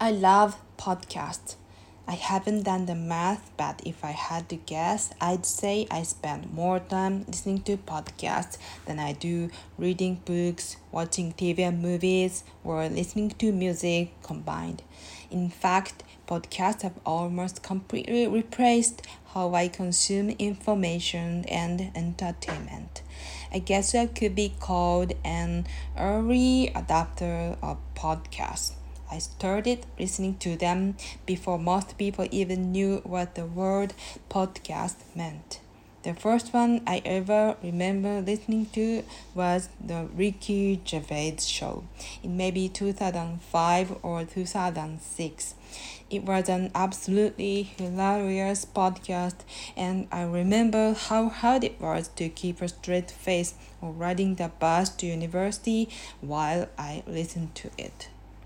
I love podcasts. I haven't done the math, but if I had to guess, I'd say I spend more time listening to podcasts than I do reading books, watching TV and movies, or listening to music combined. In fact, podcasts have almost completely replaced how I consume information and entertainment. I guess I could be called an early adopter of podcasts. I started listening to them before most people even knew what the word podcast meant. The first one I ever remember listening to was the Ricky Gervais show in maybe 2005 or 2006. It was an absolutely hilarious podcast, and I remember how hard it was to keep a straight face while riding the bus to university while I listened to it.